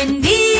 Buen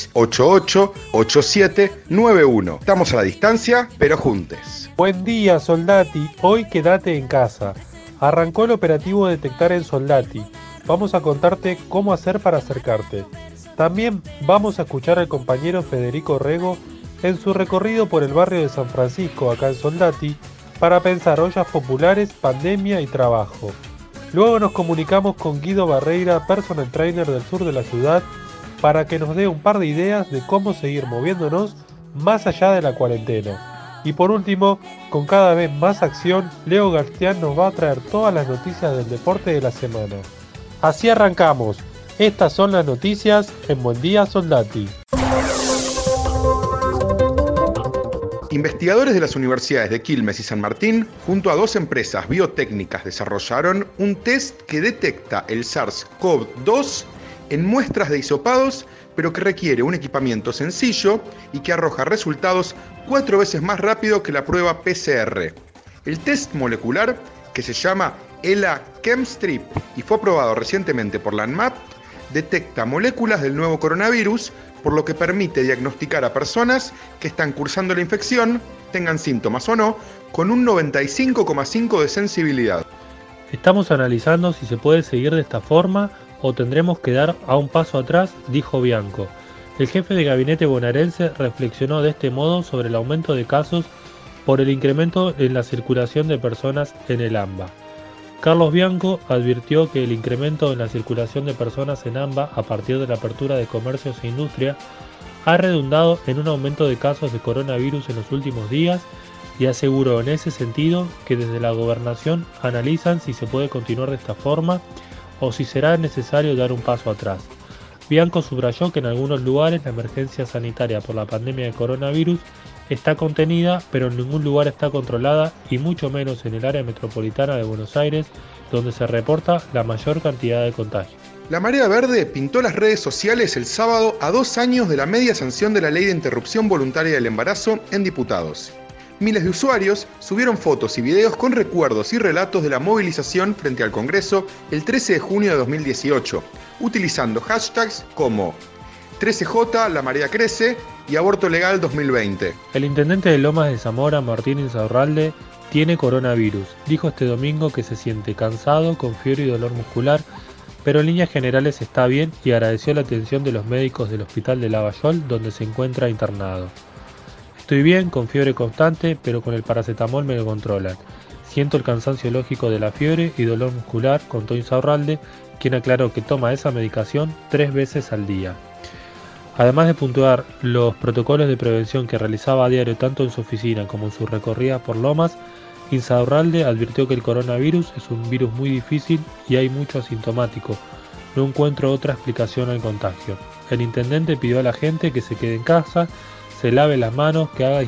88 87 91. Estamos a la distancia, pero juntes. Buen día, Soldati. Hoy quédate en casa. Arrancó el operativo Detectar en Soldati. Vamos a contarte cómo hacer para acercarte. También vamos a escuchar al compañero Federico Rego en su recorrido por el barrio de San Francisco, acá en Soldati, para pensar ollas populares, pandemia y trabajo. Luego nos comunicamos con Guido Barreira, personal trainer del sur de la ciudad, para que nos dé un par de ideas de cómo seguir moviéndonos más allá de la cuarentena. Y por último, con cada vez más acción, Leo García nos va a traer todas las noticias del deporte de la semana. Así arrancamos. Estas son las noticias en Buen Día Soldati. Investigadores de las universidades de Quilmes y San Martín, junto a dos empresas biotécnicas, desarrollaron un test que detecta el SARS-CoV-2 en muestras de hisopados, pero que requiere un equipamiento sencillo y que arroja resultados cuatro veces más rápido que la prueba PCR. El test molecular, que se llama ELA Chemstrip y fue aprobado recientemente por la ANMAP, detecta moléculas del nuevo coronavirus, por lo que permite diagnosticar a personas que están cursando la infección, tengan síntomas o no, con un 95,5 de sensibilidad. Estamos analizando si se puede seguir de esta forma o tendremos que dar a un paso atrás, dijo Bianco. El jefe de gabinete bonaerense reflexionó de este modo sobre el aumento de casos por el incremento en la circulación de personas en el AMBA. Carlos Bianco advirtió que el incremento en la circulación de personas en AMBA a partir de la apertura de comercios e industria ha redundado en un aumento de casos de coronavirus en los últimos días y aseguró en ese sentido que desde la gobernación analizan si se puede continuar de esta forma o si será necesario dar un paso atrás. Bianco subrayó que en algunos lugares la emergencia sanitaria por la pandemia de coronavirus está contenida, pero en ningún lugar está controlada y mucho menos en el área metropolitana de Buenos Aires, donde se reporta la mayor cantidad de contagios. La Marea Verde pintó las redes sociales el sábado a dos años de la media sanción de la ley de interrupción voluntaria del embarazo en diputados miles de usuarios subieron fotos y videos con recuerdos y relatos de la movilización frente al Congreso el 13 de junio de 2018, utilizando hashtags como 13J, La Marea Crece y Aborto Legal 2020. El intendente de Lomas de Zamora, Martín Insaurralde, tiene coronavirus. Dijo este domingo que se siente cansado, con fiebre y dolor muscular, pero en líneas generales está bien y agradeció la atención de los médicos del hospital de Lavallol, donde se encuentra internado. Estoy bien, con fiebre constante, pero con el paracetamol me lo controlan. Siento el cansancio lógico de la fiebre y dolor muscular, contó Insaurralde, quien aclaró que toma esa medicación tres veces al día. Además de puntuar los protocolos de prevención que realizaba a diario tanto en su oficina como en su recorrida por Lomas, Insaurralde advirtió que el coronavirus es un virus muy difícil y hay mucho asintomático. No encuentro otra explicación al contagio. El intendente pidió a la gente que se quede en casa se lave las manos, que haga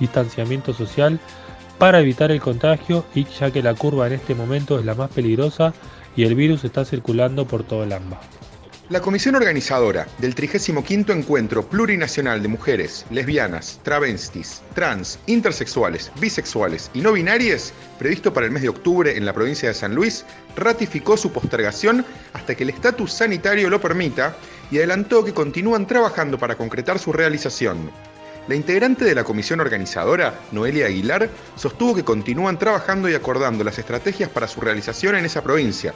distanciamiento social para evitar el contagio y ya que la curva en este momento es la más peligrosa y el virus está circulando por todo el AMBA. La comisión organizadora del 35 Encuentro Plurinacional de Mujeres, Lesbianas, Travestis, Trans, Intersexuales, Bisexuales y No Binarias, previsto para el mes de octubre en la provincia de San Luis, ratificó su postergación hasta que el estatus sanitario lo permita y adelantó que continúan trabajando para concretar su realización. La integrante de la comisión organizadora, Noelia Aguilar, sostuvo que continúan trabajando y acordando las estrategias para su realización en esa provincia,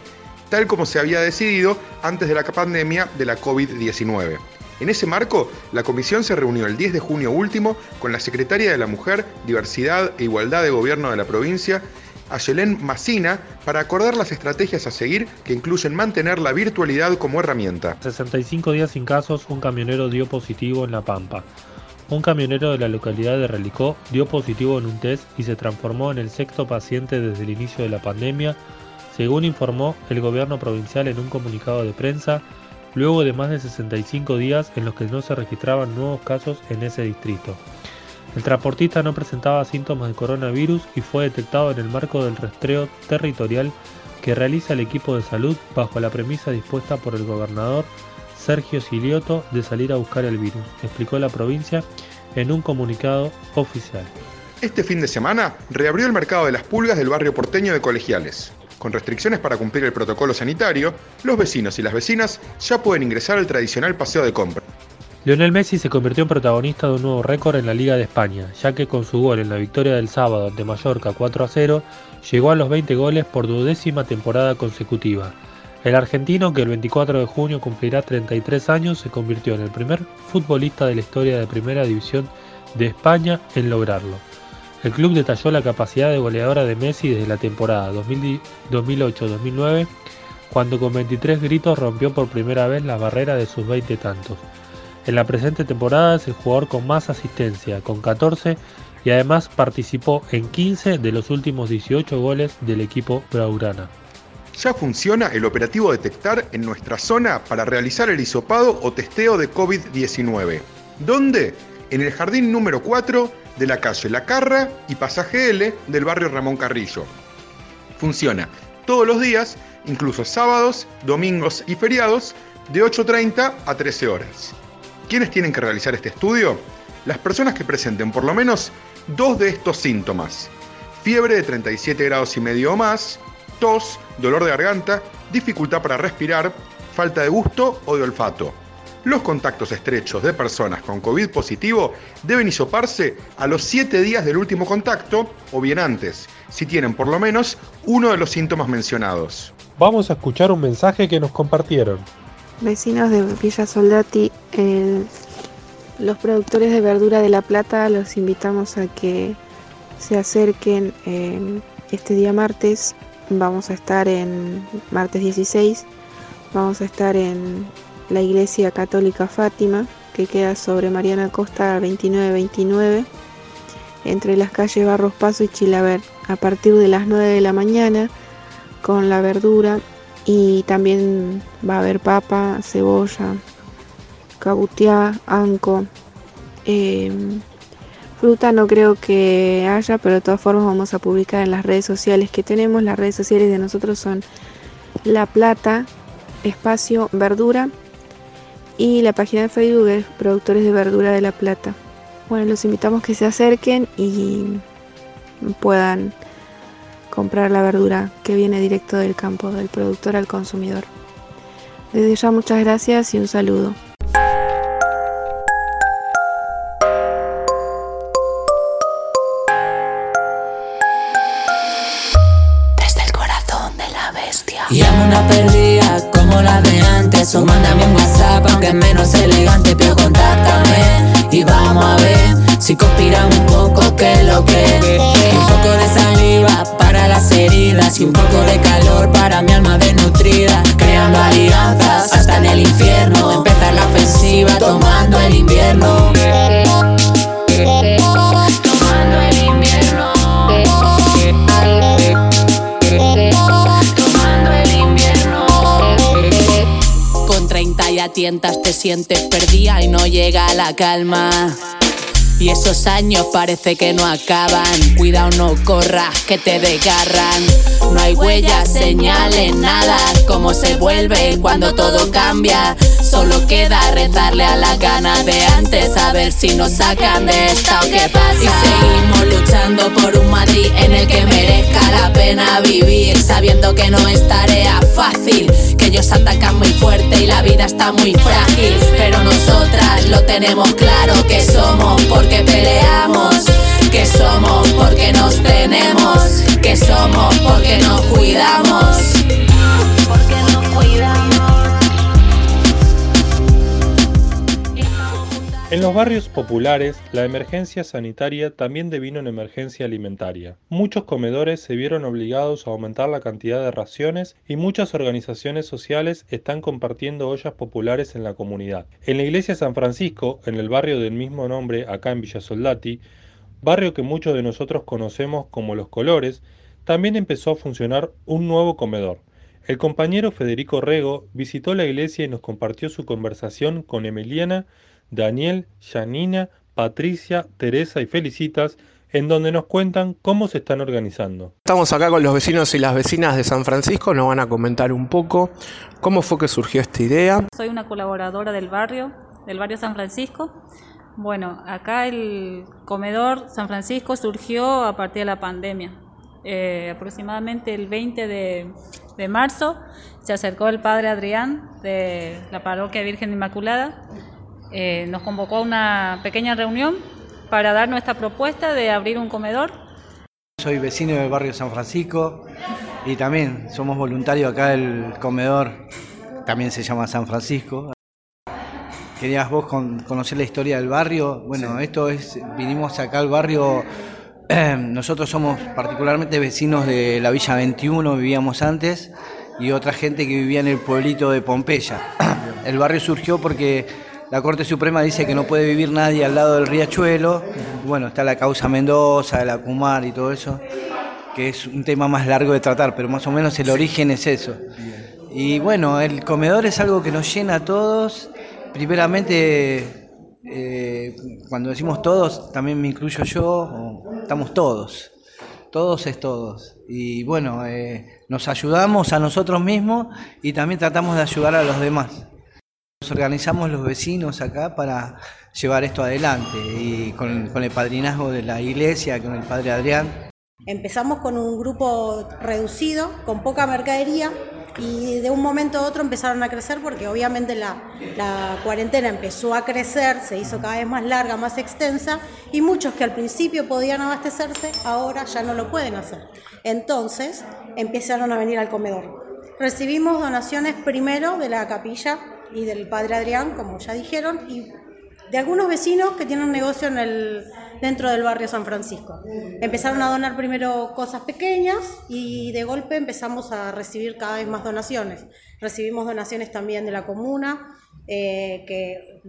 tal como se había decidido antes de la pandemia de la COVID-19. En ese marco, la comisión se reunió el 10 de junio último con la secretaria de la Mujer, Diversidad e Igualdad de Gobierno de la provincia, Ayelén Massina, para acordar las estrategias a seguir que incluyen mantener la virtualidad como herramienta. 65 días sin casos, un camionero dio positivo en La Pampa. un camionero de la localidad de Relicó dio positivo en un test y se transformó en el sexto paciente desde el inicio de la pandemia, según informó el gobierno provincial en un comunicado de prensa, luego de más de 65 días en los que no se registraban nuevos casos en ese distrito. El transportista no presentaba síntomas de coronavirus y fue detectado en el marco del rastreo territorial que realiza el equipo de salud bajo la premisa dispuesta por el gobernador Sergio Silioto de salir a buscar el virus, explicó la provincia en un comunicado oficial. Este fin de semana reabrió el mercado de las pulgas del barrio porteño de Colegiales. Con restricciones para cumplir el protocolo sanitario, los vecinos y las vecinas ya pueden ingresar al tradicional paseo de compra. Lionel Messi se convirtió en protagonista de un nuevo récord en la Liga de España, ya que con su gol en la victoria del sábado ante Mallorca 4 a 0, llegó a los 20 goles por duodécima temporada consecutiva. El argentino, que el 24 de junio cumplirá 33 años, se convirtió en el primer futbolista de la historia de Primera División de España en lograrlo. El club detalló la capacidad de goleadora de Messi desde la temporada 2008-2009, cuando con 23 gritos rompió por primera vez la barrera de sus 20 tantos. En la presente temporada es el jugador con más asistencia, con 14, y además participó en 15 de los últimos 18 goles del equipo Braurana. Ya funciona el operativo Detectar en nuestra zona para realizar el hisopado o testeo de COVID-19. ¿Dónde? En el jardín número 4 de la calle La Carra y pasaje L del barrio Ramón Carrillo. Funciona todos los días, incluso sábados, domingos y feriados, de 8.30 a 13 horas. ¿Quiénes tienen que realizar este estudio? Las personas que presenten por lo menos dos de estos síntomas. Fiebre de 37 grados y medio o más, tos, dolor de garganta, dificultad para respirar, falta de gusto o de olfato. Los contactos estrechos de personas con COVID positivo deben hisoparse a los 7 días del último contacto o bien antes, si tienen por lo menos uno de los síntomas mencionados. Vamos a escuchar un mensaje que nos compartieron. Vecinos de Villa Soldati, los productores de verdura de La Plata los invitamos a que se acerquen este día martes Vamos a estar en martes 16, vamos a estar en la iglesia católica Fátima, que queda sobre Mariana Costa 2929, entre las calles Barros Paso y Chilaver, a partir de las 9 de la mañana, con la verdura y también va a haber papa, cebolla, cabutiá, anco. Em, Fruta no creo que haya, pero de todas formas vamos a publicar en las redes sociales que tenemos. Las redes sociales de nosotros son La Plata, Espacio Verdura y la página de Facebook es Productores de Verdura de La Plata. Bueno, los invitamos que se acerquen y puedan comprar la verdura que viene directo del campo, del productor al consumidor. Desde ya muchas gracias y un saludo. De antes O mándame un WhatsApp aunque menos elegante Pero contáctame y vamos a ver Si conspira un poco que lo que Un poco de saliva para las heridas Y un poco de calor para mi alma desnutrida te sientes perdida y no llega la calma. Y esos años parece que no acaban. Cuidado, no corras, que te desgarran. No hay huellas, señales, nada. Como se vuelve cuando todo cambia. Solo queda rezarle a la gana de antes. A ver si nos sacan de esta o qué pasa. Y seguimos luchando por un Madrid en el que merezca la pena vivir. Sabiendo que no es tarea fácil. Ellos atacan muy fuerte y la vida está muy frágil. Pero nosotras lo tenemos claro que somos porque que peleamos, que somos porque nos tenemos, que somos porque nos cuidamos. Los barrios populares, la emergencia sanitaria también devino en emergencia alimentaria. Muchos comedores se vieron obligados a aumentar la cantidad de raciones y muchas organizaciones sociales están compartiendo ollas populares en la comunidad. En la iglesia San Francisco, en el barrio del mismo nombre acá en Villa Soldati, barrio que muchos de nosotros conocemos como Los Colores, también empezó a funcionar un nuevo comedor. El compañero Federico Rego visitó la iglesia y nos compartió su conversación con Emiliana Daniel, Janina, Patricia, Teresa y Felicitas, en donde nos cuentan cómo se están organizando. Estamos acá con los vecinos y las vecinas de San Francisco, nos van a comentar un poco cómo fue que surgió esta idea. Soy una colaboradora del barrio, del barrio San Francisco. Bueno, acá el comedor San Francisco surgió a partir de la pandemia. Eh, aproximadamente el 20 de, de marzo se acercó el padre Adrián de la parroquia Virgen Inmaculada eh, nos convocó a una pequeña reunión para dar nuestra propuesta de abrir un comedor. Soy vecino del barrio San Francisco y también somos voluntarios acá del comedor, también se llama San Francisco. Querías vos conocer la historia del barrio. Bueno, esto es, vinimos acá al barrio, nosotros somos particularmente vecinos de la Villa 21, vivíamos antes, y otra gente que vivía en el pueblito de Pompeya. El barrio surgió porque la Corte Suprema dice que no puede vivir nadie al lado del riachuelo. Bueno, está la causa Mendoza, la Cumar y todo eso, que es un tema más largo de tratar, pero más o menos el origen es eso. Y bueno, el comedor es algo que nos llena a todos. Primeramente, eh, cuando decimos todos, también me incluyo yo, estamos todos. Todos es todos. Y bueno, eh, nos ayudamos a nosotros mismos y también tratamos de ayudar a los demás. Nos organizamos los vecinos acá para llevar esto adelante y con, el padrinazgo de la iglesia, con el padre Adrián. Empezamos con un grupo reducido, con poca mercadería, y de un momento a otro empezaron a crecer porque obviamente la, la, cuarentena empezó a crecer, se hizo cada vez más larga, más extensa y muchos que al principio podían abastecerse ahora ya no lo pueden hacer. Entonces empezaron a venir al comedor. Recibimos donaciones primero de la capilla y del padre Adrián, como ya dijeron, y de algunos vecinos que tienen un negocio en el, dentro del barrio San Francisco. Empezaron a donar primero cosas pequeñas y de golpe empezamos a recibir cada vez más donaciones. Recibimos donaciones también de la comuna, eh, que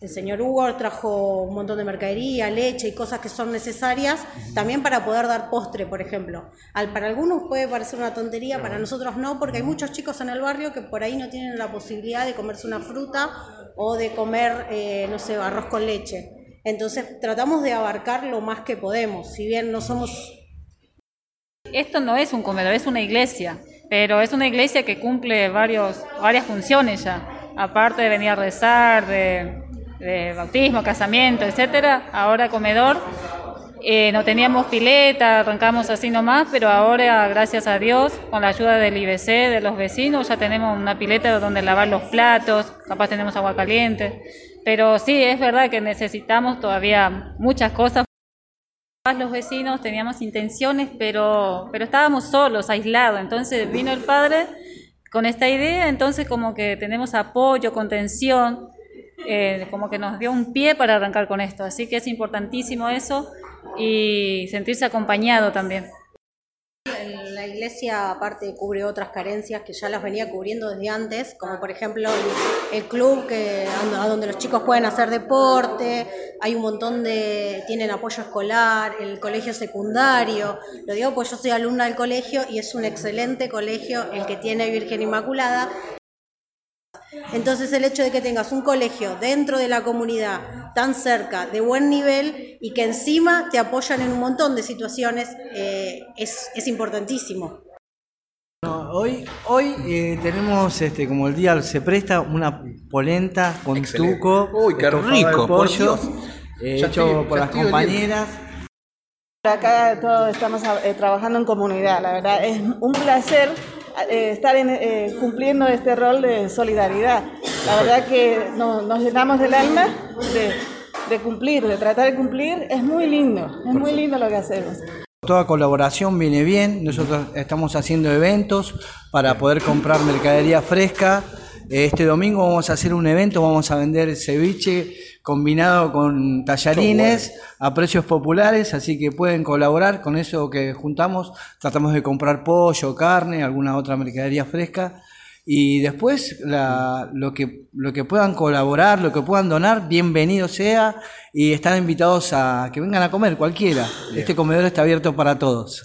el señor Hugo trajo un montón de mercadería, leche y cosas que son necesarias también para poder dar postre, por ejemplo. Al, para algunos puede parecer una tontería, para nosotros no, porque hay muchos chicos en el barrio que por ahí no tienen la posibilidad de comerse una fruta o de comer, eh, no sé, arroz con leche. Entonces tratamos de abarcar lo más que podemos, si bien no somos... Esto no es un comedor, es una iglesia, pero es una iglesia que cumple varios, varias funciones ya, aparte de venir a rezar, de bautismo, casamiento, etcétera, ahora comedor. Eh, no teníamos pileta, arrancamos así nomás, pero ahora, gracias a Dios, con la ayuda del IBC, de los vecinos, ya tenemos una pileta donde lavar los platos, capaz tenemos agua caliente. Pero sí, es verdad que necesitamos todavía muchas cosas. Los vecinos teníamos intenciones, pero, pero estábamos solos, aislados. Entonces vino el padre con esta idea, entonces como que tenemos apoyo, contención eh, como que nos dio un pie para arrancar con esto. Así que es importantísimo eso y sentirse acompañado también. Iglesia aparte cubre otras carencias que ya las venía cubriendo desde antes, como por ejemplo el, club que donde los chicos pueden hacer deporte, hay un montón de tienen apoyo escolar, el colegio secundario. Lo digo porque yo soy alumna del colegio y es un excelente colegio el que tiene Virgen Inmaculada entonces el hecho de que tengas un colegio dentro de la comunidad tan cerca, de buen nivel y que encima te apoyan en un montón de situaciones eh, es, importantísimo. hoy hoy eh, tenemos, este, como el día se presta, una polenta con tuco. Uy, qué rico, pollo, eh, hecho por las compañeras. Acá todos estamos trabajando en comunidad, la verdad es un placer eh, estar eh, cumpliendo este rol de solidaridad. La verdad que nos llenamos del alma de, cumplir, de tratar de cumplir. Es muy lindo, es muy lindo lo que hacemos. Toda colaboración viene bien, nosotros estamos haciendo eventos para poder comprar mercadería fresca Este domingo vamos a hacer un evento, vamos a vender ceviche combinado con tallarines a precios populares, así que pueden colaborar con eso que juntamos. Tratamos de comprar pollo, carne, alguna otra mercadería fresca. Y después la- lo, que, lo que puedan colaborar, lo que puedan donar, bienvenido sea. Y están invitados a que vengan a comer cualquiera. Este comedor está abierto para todos.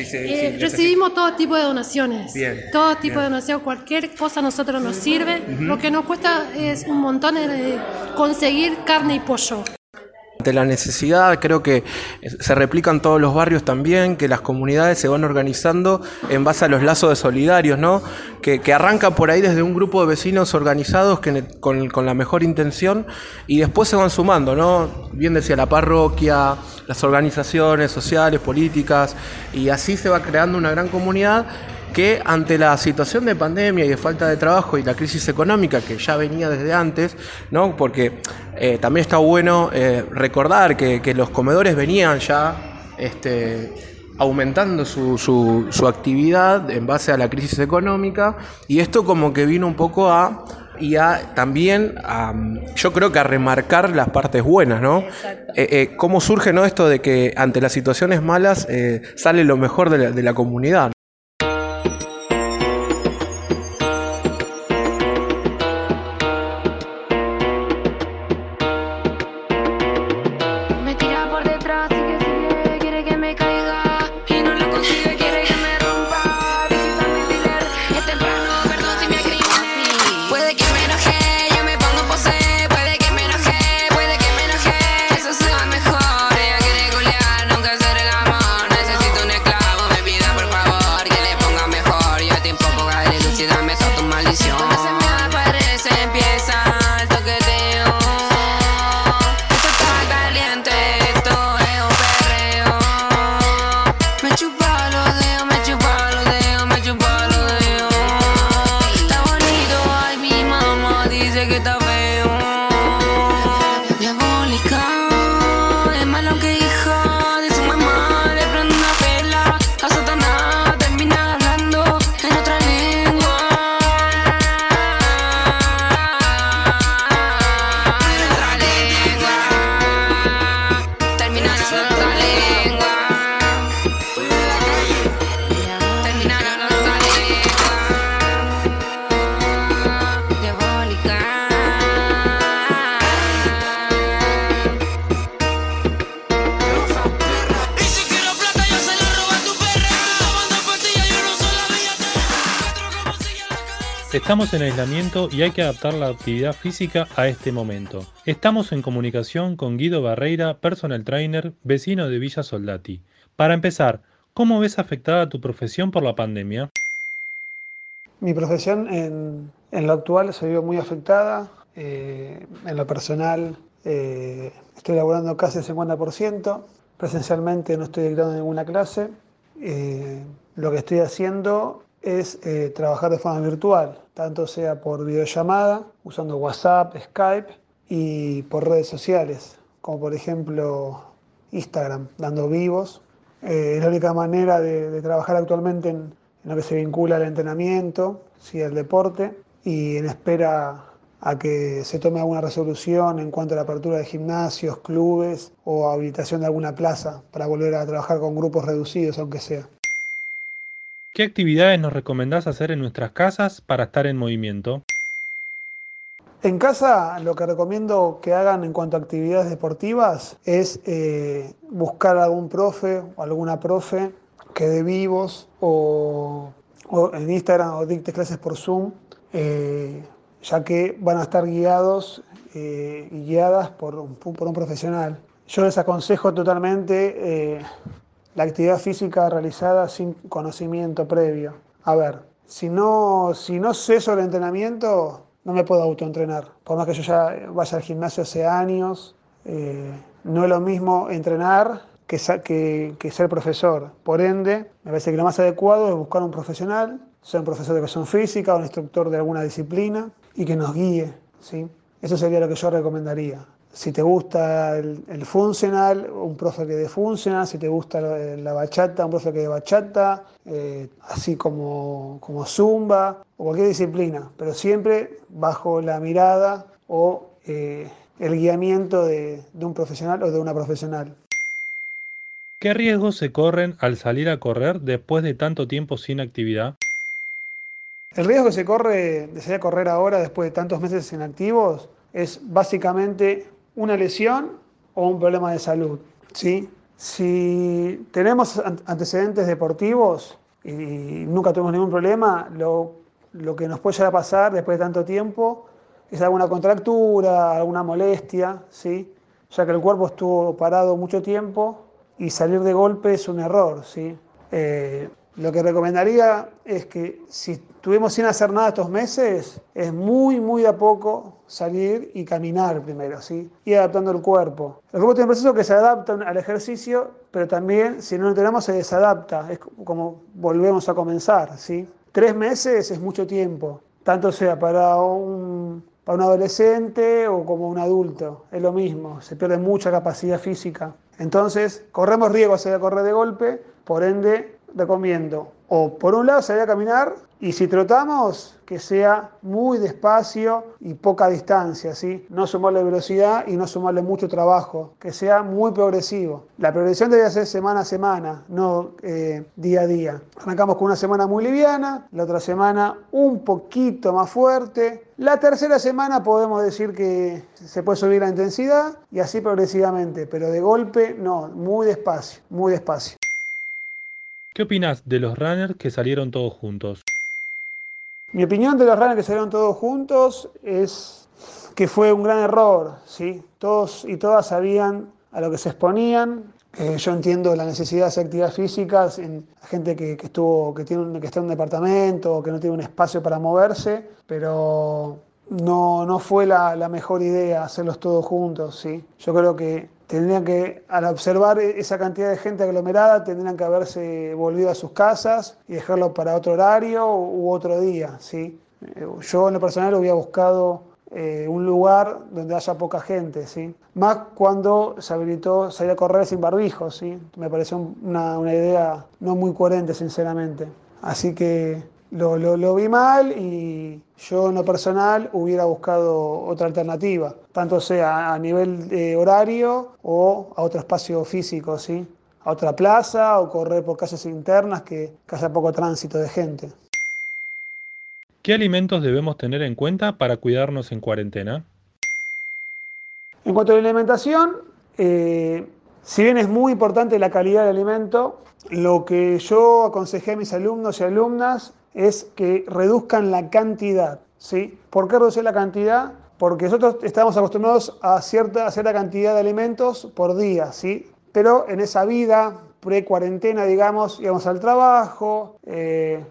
Eh, recibimos todo tipo de donaciones. Bien, Todo tipo bien. de donación, cualquier cosa a nosotros nos sirve. Lo que nos cuesta es un montón de conseguir carne y pollo. Ante la necesidad, creo que se replica en todos los barrios también, que las comunidades se van organizando en base a los lazos de solidarios, ¿no? Que, que arranca por ahí desde un grupo de vecinos organizados que, con, con la mejor intención y después se van sumando, ¿no? Bien decía la parroquia, las organizaciones sociales, políticas, y así se va creando una gran comunidad que ante la situación de pandemia y de falta de trabajo y la crisis económica que ya venía desde antes, ¿no? porque eh, también está bueno eh, recordar que, que los comedores venían ya este, aumentando su, su- su actividad en base a la crisis económica y esto como que vino un poco a y a también a, yo creo que a remarcar las partes buenas, ¿no? Eh, eh, ¿Cómo surge ¿no? esto de que ante las situaciones malas eh, sale lo mejor de la, de la comunidad? Estamos en aislamiento y hay que adaptar la actividad física a este momento. Estamos en comunicación con Guido Barreira, personal trainer, vecino de Villa Soldati. Para empezar, ¿cómo ves afectada tu profesión por la pandemia? Mi profesión en, lo actual se vio muy afectada. eh, en lo personal eh, estoy laborando casi el 50%. Presencialmente no estoy dictando ninguna clase. Eh, lo que estoy haciendo es eh, trabajar de forma virtual, tanto sea por videollamada, usando WhatsApp, Skype y por redes sociales, como por ejemplo Instagram, dando vivos. Eh, es la única manera de, trabajar actualmente en, en lo que se vincula al entrenamiento, sí, al deporte, y en espera a que se tome alguna resolución en cuanto a la apertura de gimnasios, clubes o habilitación de alguna plaza para volver a trabajar con grupos reducidos, aunque sea. ¿Qué actividades nos recomendás hacer en nuestras casas para estar en movimiento? En casa lo que recomiendo que hagan en cuanto a actividades deportivas es eh, buscar algún profe o alguna profe que dé vivos o, en Instagram o dicte clases por Zoom, eh, ya que van a estar guiados eh, y guiadas por un, por un profesional. Yo les aconsejo totalmente eh, la actividad física realizada sin conocimiento previo. A ver, si no, si no sé sobre entrenamiento, no me puedo autoentrenar. Por más que yo ya vaya al gimnasio hace años, eh, no es lo mismo entrenar que, que ser profesor. Por ende, me parece que lo más adecuado es buscar un profesional, sea un profesor de educación física o un instructor de alguna disciplina y que nos guíe. ¿sí? Eso sería lo que yo recomendaría. Si te gusta el, el funcional, un profe que de funcional, si te gusta la, la bachata, un profe que de bachata, eh, así como, como zumba o cualquier disciplina, pero siempre bajo la mirada o eh, el guiamiento de, de un profesional o de una profesional. ¿Qué riesgos se corren al salir a correr después de tanto tiempo sin actividad? El riesgo que se corre de salir a correr ahora después de tantos meses inactivos es básicamente una lesión o un problema de salud. ¿sí? Si tenemos an- antecedentes deportivos y nunca tuvimos ningún problema, lo, lo que nos puede llegar a pasar después de tanto tiempo es alguna contractura, alguna molestia, ¿sí? ya que el cuerpo estuvo parado mucho tiempo y salir de golpe es un error. ¿sí? Eh, lo que recomendaría es que si estuvimos sin hacer nada estos meses, es muy, muy de a poco salir y caminar primero, ¿sí? Y adaptando el cuerpo. El cuerpo tiene un proceso que se adapta al ejercicio, pero también si no lo entrenamos se desadapta. Es como volvemos a comenzar, ¿sí? Tres meses es mucho tiempo, tanto sea para un, para un adolescente o como un adulto. Es lo mismo, se pierde mucha capacidad física. Entonces, corremos riesgo a correr de golpe, por ende, recomiendo o por un lado salir a caminar y si trotamos que sea muy despacio y poca distancia, ¿sí? no sumarle velocidad y no sumarle mucho trabajo, que sea muy progresivo. La progresión debe ser semana a semana, no eh, día a día. Arrancamos con una semana muy liviana, la otra semana un poquito más fuerte. La tercera semana podemos decir que se puede subir la intensidad y así progresivamente, pero de golpe no, muy despacio, muy despacio. ¿Qué opinas de los runners que salieron todos juntos? Mi opinión de los runners que salieron todos juntos es que fue un gran error, ¿sí? Todos y todas sabían a lo que se exponían. Eh, yo entiendo la necesidad de hacer actividad física en gente que, estuvo, que, tiene que está en un departamento o que no tiene un espacio para moverse, pero no, no fue la, la mejor idea hacerlos todos juntos, ¿sí? Yo creo que tendrían que, al observar esa cantidad de gente aglomerada, tendrían que haberse volvido a sus casas y dejarlo para otro horario u otro día, ¿sí? Eh, Yo en lo personal hubiera buscado eh, un lugar donde haya poca gente, ¿sí? Más cuando se habilitó salir a correr sin barbijo, ¿sí? Me pareció un- una, una idea no muy coherente, sinceramente. Así que lo, lo- lo vi mal y yo en lo personal hubiera buscado otra alternativa, tanto sea a nivel de horario o a otro espacio físico, ¿sí? A otra plaza o correr por calles internas que, que haya poco tránsito de gente. ¿Qué alimentos debemos tener en cuenta para cuidarnos en cuarentena? En cuanto a la alimentación, eh, si bien es muy importante la calidad del alimento, lo que yo aconsejé a mis alumnos y alumnas es que reduzcan la cantidad. ¿sí? ¿Por qué reducir la cantidad? Porque nosotros estamos acostumbrados a cierta, a cierta cantidad de alimentos por día, ¿sí? pero en esa vida pre-cuarentena, digamos, íbamos al trabajo, eh,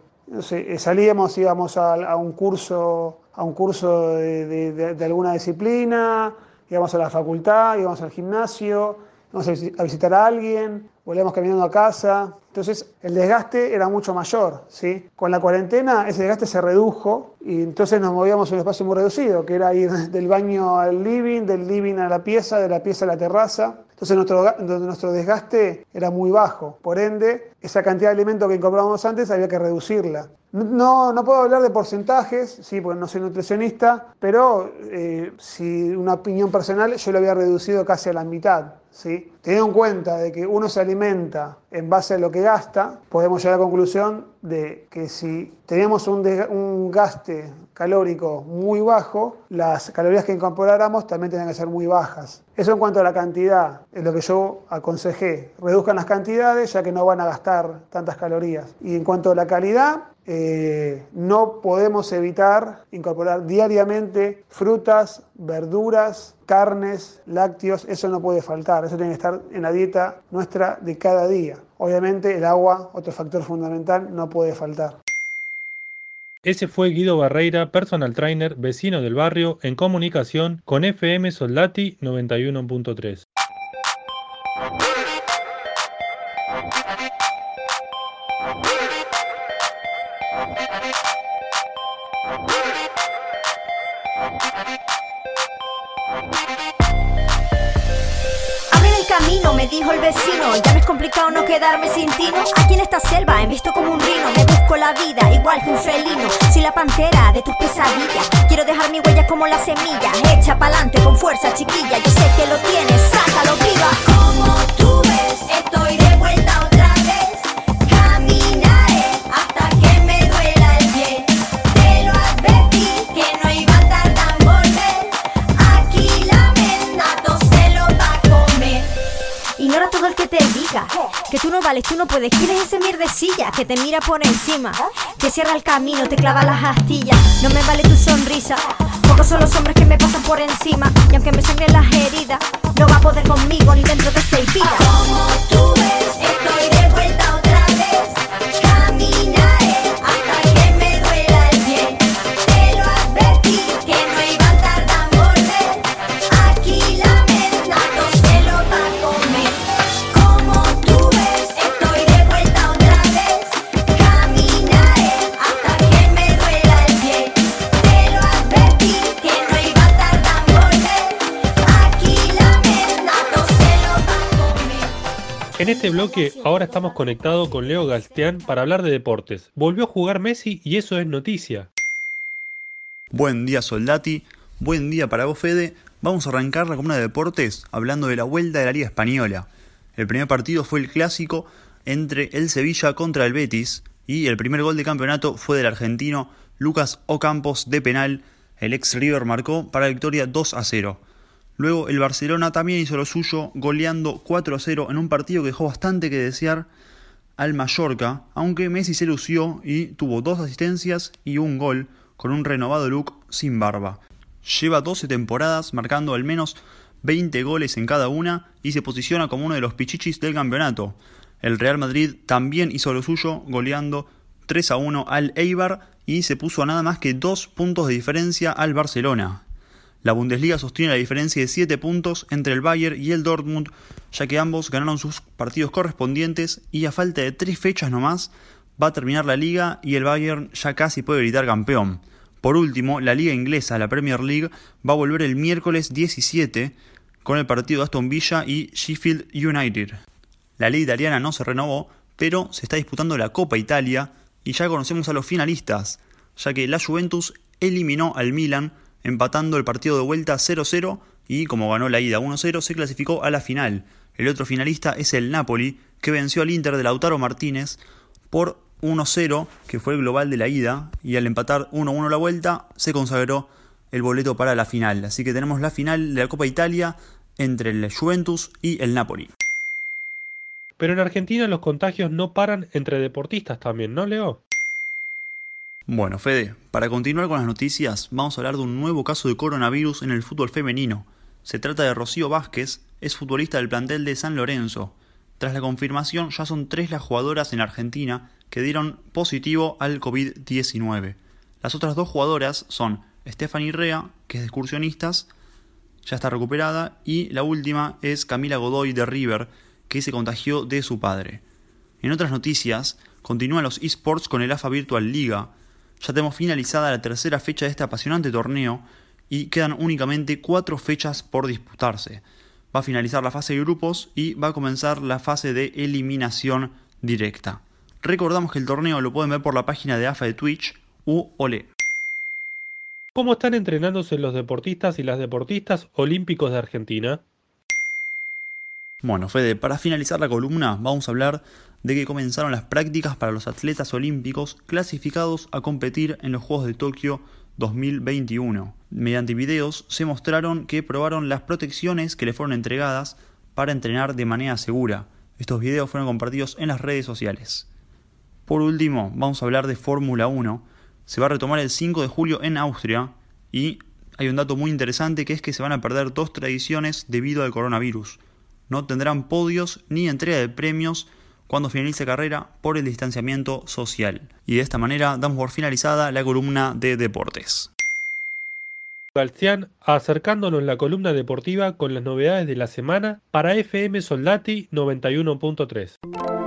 eh, salíamos, íbamos a, un curso, a un curso de- de alguna disciplina, íbamos a la facultad, íbamos al gimnasio, íbamos a visi- a visitar a alguien, volvíamos caminando a casa. Entonces el desgaste era mucho mayor. ¿sí? Con la cuarentena ese desgaste se redujo y entonces nos movíamos en un espacio muy reducido, que era ir del baño al living, del living a la pieza, de la pieza a la terraza. Entonces nuestro, nuestro desgaste era muy bajo. Por ende, esa cantidad de alimentos que incorporábamos antes había que reducirla. No, no puedo hablar de porcentajes, sí, porque no soy nutricionista, pero eh, si una opinión personal, yo lo había reducido casi a la mitad. ¿sí? Teniendo en cuenta de que uno se alimenta en base a lo que gasta, podemos llegar a la conclusión de que si teníamos un, un gaste calórico muy bajo, las calorías que incorporáramos también tenían que ser muy bajas. Eso en cuanto a la cantidad, es lo que yo aconsejé. Reduzcan las cantidades ya que no van a gastar tantas calorías. Y en cuanto a la calidad, eh, no podemos evitar incorporar diariamente frutas, verduras, carnes, lácteos, eso no puede faltar, eso tiene que estar en la dieta nuestra de cada día. Obviamente el agua, otro factor fundamental, no puede faltar. Ese fue Guido Barreira, personal trainer, vecino del barrio, en comunicación con FM Soldati 91.3. me dijo el vecino. Ya no es complicado no quedarme sin tino. Aquí en esta selva, he visto como un rino, me busco la vida igual que un felino. Soy la pantera de tus pesadillas. Quiero dejar mi huella como la semilla, hecha pa'lante con fuerza, chiquilla. Yo sé que lo tienes, sácalo viva. Como tú ves, que tú no vales, tú no puedes. ¿Quién es ese mierdecilla que te mira por encima? Te cierra el camino, te clava las astillas. No me vale tu sonrisa. Pocos son los hombres que me pasan por encima. Y aunque me sangren las heridas, no va a poder conmigo ni dentro de seis vidas. Como tú ves, En este bloque ahora estamos conectados con Leo Galstián para hablar de deportes. Volvió a jugar Messi y eso es noticia. Buen día Soldati, buen día para vos Fede. Vamos a arrancar la columna de deportes hablando de la vuelta de la Liga Española. El primer partido fue el clásico entre el Sevilla contra el Betis y el primer gol de campeonato fue del argentino Lucas Ocampos de penal. El ex River marcó para la victoria 2 a 0. Luego el Barcelona también hizo lo suyo goleando 4 a 0 en un partido que dejó bastante que desear al Mallorca, aunque Messi se lució y tuvo dos asistencias y un gol con un renovado look sin barba. Lleva 12 temporadas marcando al menos 20 goles en cada una y se posiciona como uno de los pichichis del campeonato. El Real Madrid también hizo lo suyo goleando 3 a 1 al Eibar y se puso a nada más que 2 puntos de diferencia al Barcelona. La Bundesliga sostiene la diferencia de 7 puntos entre el Bayern y el Dortmund, ya que ambos ganaron sus partidos correspondientes y a falta de 3 fechas nomás va a terminar la liga y el Bayern ya casi puede gritar campeón. Por último, la liga inglesa, la Premier League, va a volver el miércoles 17 con el partido de Aston Villa y Sheffield United. La liga italiana no se renovó, pero se está disputando la Copa Italia y ya conocemos a los finalistas, ya que la Juventus eliminó al Milan empatando el partido de vuelta 0-0 y como ganó la ida 1-0 se clasificó a la final. El otro finalista es el Napoli, que venció al Inter de Lautaro Martínez por 1-0, que fue el global de la ida, y al empatar 1-1 la vuelta se consagró el boleto para la final. Así que tenemos la final de la Copa Italia entre el Juventus y el Napoli. Pero en Argentina los contagios no paran entre deportistas también, ¿no, Leo? Bueno, Fede, para continuar con las noticias, vamos a hablar de un nuevo caso de coronavirus en el fútbol femenino. Se trata de Rocío Vázquez, es futbolista del plantel de San Lorenzo. Tras la confirmación, ya son tres las jugadoras en Argentina que dieron positivo al COVID-19. Las otras dos jugadoras son Stephanie Rea, que es de excursionistas, ya está recuperada, y la última es Camila Godoy de River, que se contagió de su padre. En otras noticias, continúan los esports con el AFA Virtual Liga. Ya tenemos finalizada la tercera fecha de este apasionante torneo y quedan únicamente cuatro fechas por disputarse. Va a finalizar la fase de grupos y va a comenzar la fase de eliminación directa. Recordamos que el torneo lo pueden ver por la página de AFA de Twitch u OLE. ¿Cómo están entrenándose los deportistas y las deportistas olímpicos de Argentina? Bueno, Fede, para finalizar la columna vamos a hablar de que comenzaron las prácticas para los atletas olímpicos clasificados a competir en los Juegos de Tokio 2021. Mediante videos se mostraron que probaron las protecciones que le fueron entregadas para entrenar de manera segura. Estos videos fueron compartidos en las redes sociales. Por último, vamos a hablar de Fórmula 1. Se va a retomar el 5 de julio en Austria y hay un dato muy interesante que es que se van a perder dos tradiciones debido al coronavirus. No tendrán podios ni entrega de premios cuando finalice carrera por el distanciamiento social. Y de esta manera damos por finalizada la columna de deportes. Galcián acercándonos la columna deportiva con las novedades de la semana para FM Soldati 91.3.